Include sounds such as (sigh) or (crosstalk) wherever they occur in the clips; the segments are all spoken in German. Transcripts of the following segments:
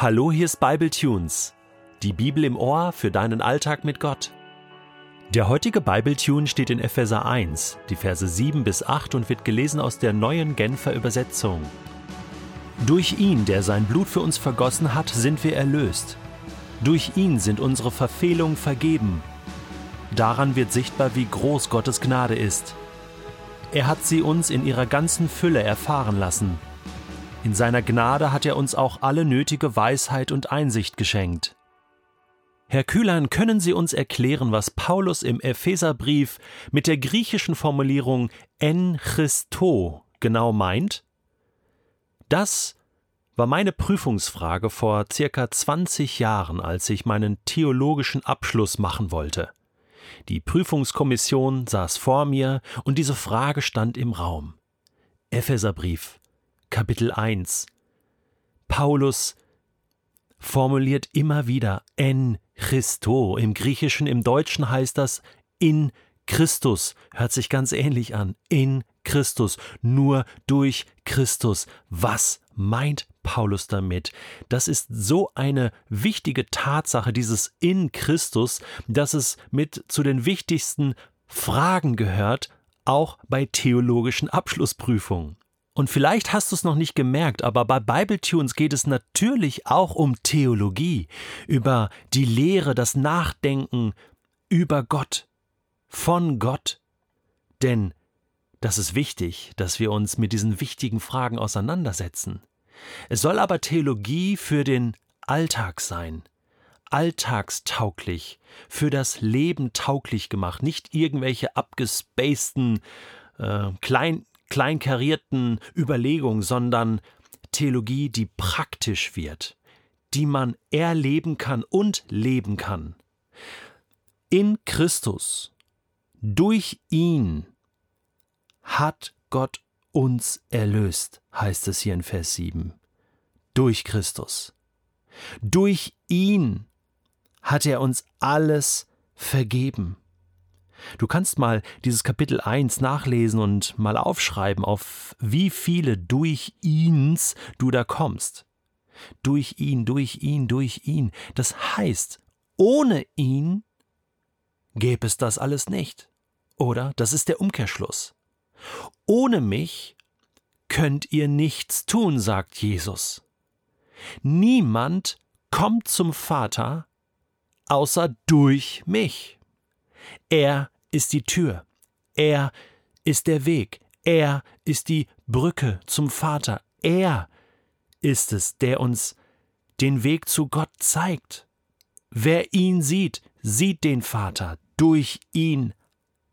Hallo, hier ist Bible Tunes. Die Bibel im Ohr für deinen Alltag mit Gott. Der heutige Bible Tune steht in Epheser 1, die Verse 7 bis 8 und wird gelesen aus der neuen Genfer Übersetzung. Durch ihn, der sein Blut für uns vergossen hat, sind wir erlöst. Durch ihn sind unsere Verfehlungen vergeben. Daran wird sichtbar, wie groß Gottes Gnade ist. Er hat sie uns in ihrer ganzen Fülle erfahren lassen. In seiner Gnade hat er uns auch alle nötige Weisheit und Einsicht geschenkt. Herr Kühlein, können Sie uns erklären, was Paulus im Epheserbrief mit der griechischen Formulierung en Christo genau meint? Das war meine Prüfungsfrage vor circa 20 Jahren, als ich meinen theologischen Abschluss machen wollte. Die Prüfungskommission saß vor mir und diese Frage stand im Raum. Epheserbrief, Kapitel 1. Paulus formuliert immer wieder en Christo. Im Griechischen, im Deutschen heißt das in Christus. Hört sich ganz ähnlich an. In Christus. Nur durch Christus. Was meint Paulus damit? Das ist so eine wichtige Tatsache, dieses in Christus, dass es mit zu den wichtigsten Fragen gehört, auch bei theologischen Abschlussprüfungen. Und vielleicht hast du es noch nicht gemerkt, aber bei Bible Tunes geht es natürlich auch um Theologie, über die Lehre, das Nachdenken über Gott, von Gott. Denn das ist wichtig, dass wir uns mit diesen wichtigen Fragen auseinandersetzen. Es soll aber Theologie für den Alltag sein, alltagstauglich, für das Leben tauglich gemacht, nicht irgendwelche abgespaceden, äh, klein, kleinkarierten Überlegung, sondern Theologie, die praktisch wird, die man erleben kann und leben kann. In Christus, durch ihn hat Gott uns erlöst, heißt es hier in Vers 7. Durch Christus. Durch ihn hat er uns alles vergeben. Du kannst mal dieses Kapitel 1 nachlesen und mal aufschreiben, auf wie viele durch ihns du da kommst. Durch ihn, durch ihn, durch ihn. Das heißt, ohne ihn gäbe es das alles nicht. Oder? Das ist der Umkehrschluss. Ohne mich könnt ihr nichts tun, sagt Jesus. Niemand kommt zum Vater außer durch mich. Er ist die Tür. Er ist der Weg. Er ist die Brücke zum Vater. Er ist es, der uns den Weg zu Gott zeigt. Wer ihn sieht, sieht den Vater. Durch ihn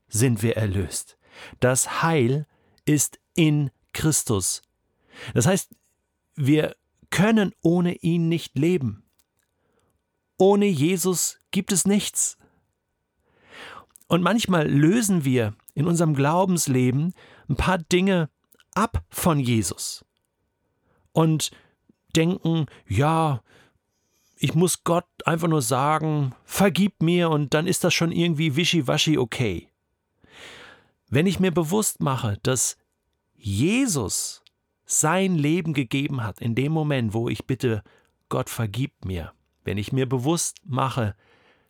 sind wir erlöst. Das Heil ist in Christus. Das heißt, wir können ohne ihn nicht leben. Ohne Jesus gibt es nichts. Und manchmal lösen wir in unserem Glaubensleben ein paar Dinge ab von Jesus und denken, ja, ich muss Gott einfach nur sagen, vergib mir und dann ist das schon irgendwie wischiwaschi okay. Wenn ich mir bewusst mache, dass Jesus sein Leben gegeben hat in dem Moment, wo ich bitte, Gott vergib mir, wenn ich mir bewusst mache,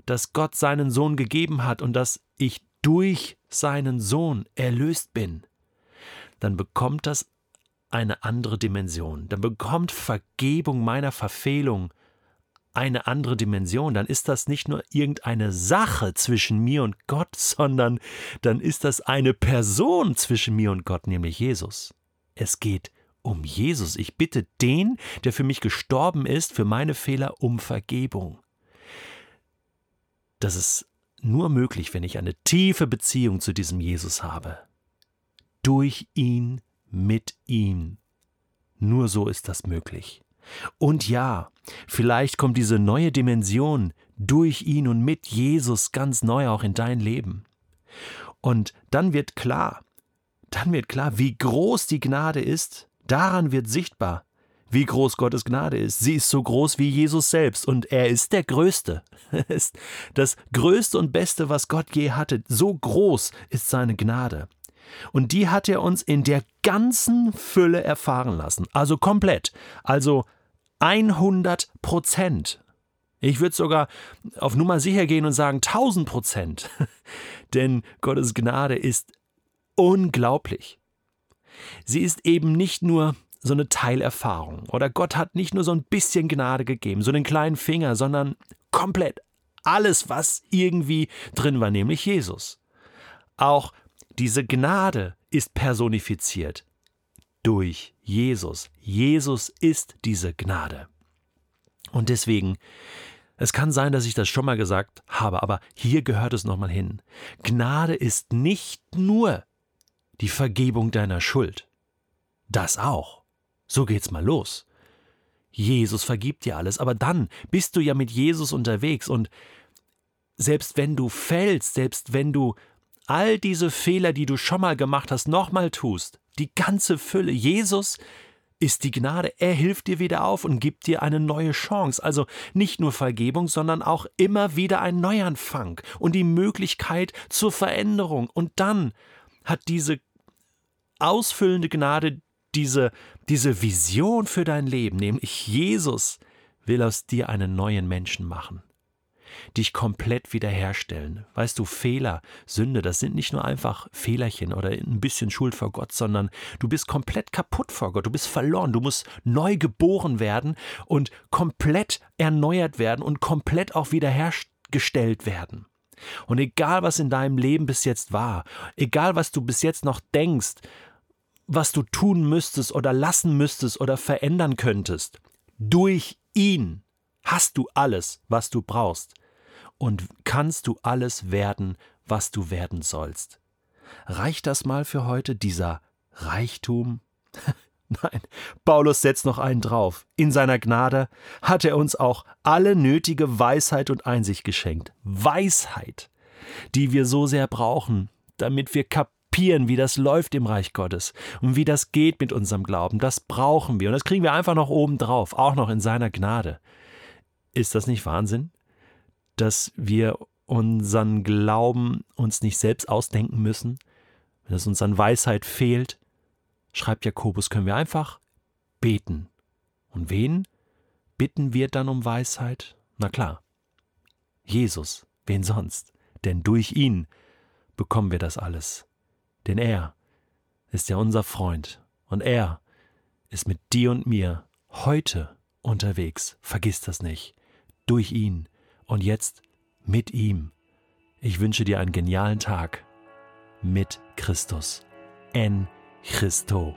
dass Gott seinen Sohn gegeben hat und dass ich durch seinen Sohn erlöst bin, dann bekommt das eine andere Dimension. Dann bekommt Vergebung meiner Verfehlung eine andere Dimension. Dann ist das nicht nur irgendeine Sache zwischen mir und Gott, (laughs) sondern dann ist das eine Person zwischen mir und Gott, nämlich Jesus. Es geht um Jesus. Ich bitte den, der für mich gestorben ist, für meine Fehler um Vergebung. Das ist nur möglich, wenn ich eine tiefe Beziehung zu diesem Jesus habe. Durch ihn, mit ihm. Nur so ist das möglich. Und ja, vielleicht kommt diese neue Dimension durch ihn und mit Jesus ganz neu auch in dein Leben. Und dann wird klar, dann wird klar, wie groß die Gnade ist, daran wird sichtbar, wie groß Gottes Gnade ist. Sie ist so groß wie Jesus selbst und er ist der Größte. (laughs) ist das Größte und Beste, was Gott je hatte. So groß ist seine Gnade. Und die hat er uns in der ganzen Fülle erfahren lassen. Also komplett. Also 100 Prozent. Ich würde sogar auf Nummer sicher gehen und sagen 1000 Prozent. (laughs) Denn Gottes Gnade ist unglaublich. Sie ist eben nicht nur so eine Teilerfahrung oder Gott hat nicht nur so ein bisschen Gnade gegeben, so einen kleinen Finger, sondern komplett alles, was irgendwie drin war, nämlich Jesus. Auch diese Gnade ist personifiziert durch Jesus. Jesus ist diese Gnade. Und deswegen, es kann sein, dass ich das schon mal gesagt habe, aber hier gehört es nochmal hin. Gnade ist nicht nur die Vergebung deiner Schuld. Das auch. So geht's mal los. Jesus vergibt dir alles, aber dann bist du ja mit Jesus unterwegs und selbst wenn du fällst, selbst wenn du all diese Fehler, die du schon mal gemacht hast, nochmal tust, die ganze Fülle, Jesus ist die Gnade, er hilft dir wieder auf und gibt dir eine neue Chance. Also nicht nur Vergebung, sondern auch immer wieder ein Neuanfang und die Möglichkeit zur Veränderung. Und dann hat diese ausfüllende Gnade diese, diese Vision für dein Leben, nämlich Jesus will aus dir einen neuen Menschen machen dich komplett wiederherstellen. Weißt du, Fehler, Sünde, das sind nicht nur einfach Fehlerchen oder ein bisschen Schuld vor Gott, sondern du bist komplett kaputt vor Gott, du bist verloren, du musst neu geboren werden und komplett erneuert werden und komplett auch wiederhergestellt werden. Und egal, was in deinem Leben bis jetzt war, egal, was du bis jetzt noch denkst, was du tun müsstest oder lassen müsstest oder verändern könntest, durch ihn hast du alles, was du brauchst und kannst du alles werden, was du werden sollst. Reicht das mal für heute, dieser Reichtum? (laughs) Nein, Paulus setzt noch einen drauf. In seiner Gnade hat er uns auch alle nötige Weisheit und Einsicht geschenkt. Weisheit, die wir so sehr brauchen, damit wir kapieren, wie das läuft im Reich Gottes und wie das geht mit unserem Glauben. Das brauchen wir und das kriegen wir einfach noch oben drauf, auch noch in seiner Gnade. Ist das nicht Wahnsinn? dass wir unseren Glauben uns nicht selbst ausdenken müssen, wenn es uns an Weisheit fehlt, schreibt Jakobus, können wir einfach beten. Und wen bitten wir dann um Weisheit? Na klar, Jesus, wen sonst? Denn durch ihn bekommen wir das alles. Denn er ist ja unser Freund und er ist mit dir und mir heute unterwegs. Vergiss das nicht. Durch ihn und jetzt mit ihm. Ich wünsche dir einen genialen Tag mit Christus. En Christo.